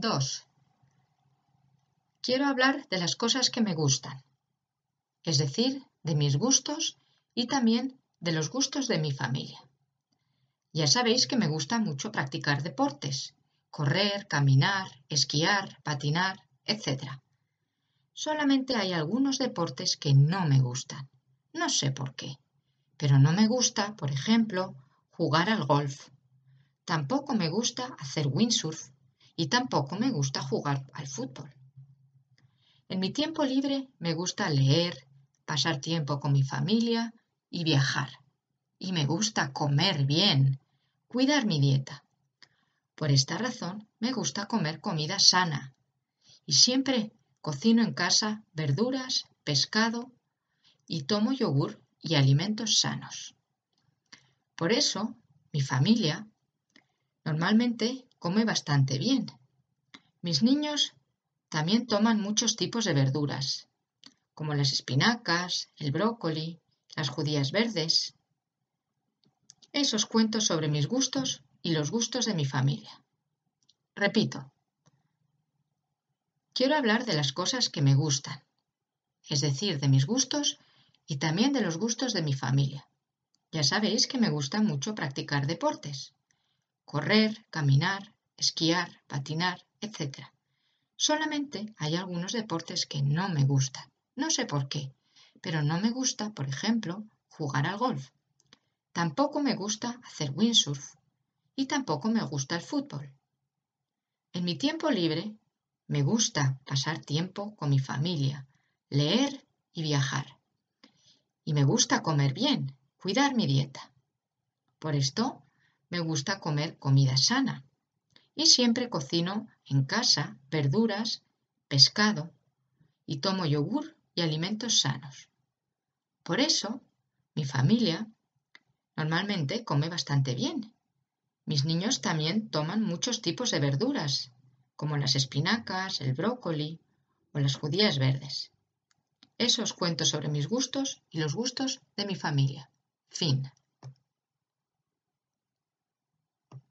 2. Quiero hablar de las cosas que me gustan, es decir, de mis gustos y también de los gustos de mi familia. Ya sabéis que me gusta mucho practicar deportes, correr, caminar, esquiar, patinar, etc. Solamente hay algunos deportes que no me gustan. No sé por qué, pero no me gusta, por ejemplo, jugar al golf. Tampoco me gusta hacer windsurf y tampoco me gusta jugar al fútbol. En mi tiempo libre me gusta leer, pasar tiempo con mi familia y viajar. Y me gusta comer bien, cuidar mi dieta. Por esta razón me gusta comer comida sana y siempre cocino en casa verduras, pescado y tomo yogur y alimentos sanos. Por eso mi familia normalmente come bastante bien. Mis niños también toman muchos tipos de verduras, como las espinacas, el brócoli, las judías verdes. Esos cuentos sobre mis gustos y los gustos de mi familia. Repito, quiero hablar de las cosas que me gustan, es decir, de mis gustos y también de los gustos de mi familia. Ya sabéis que me gusta mucho practicar deportes correr, caminar, esquiar, patinar, etc. Solamente hay algunos deportes que no me gustan. No sé por qué, pero no me gusta, por ejemplo, jugar al golf. Tampoco me gusta hacer windsurf y tampoco me gusta el fútbol. En mi tiempo libre me gusta pasar tiempo con mi familia, leer y viajar. Y me gusta comer bien, cuidar mi dieta. Por esto me gusta comer comida sana y siempre cocino en casa verduras, pescado y tomo yogur y alimentos sanos. Por eso, mi familia normalmente come bastante bien. Mis niños también toman muchos tipos de verduras, como las espinacas, el brócoli o las judías verdes. Eso os cuento sobre mis gustos y los gustos de mi familia. Fin.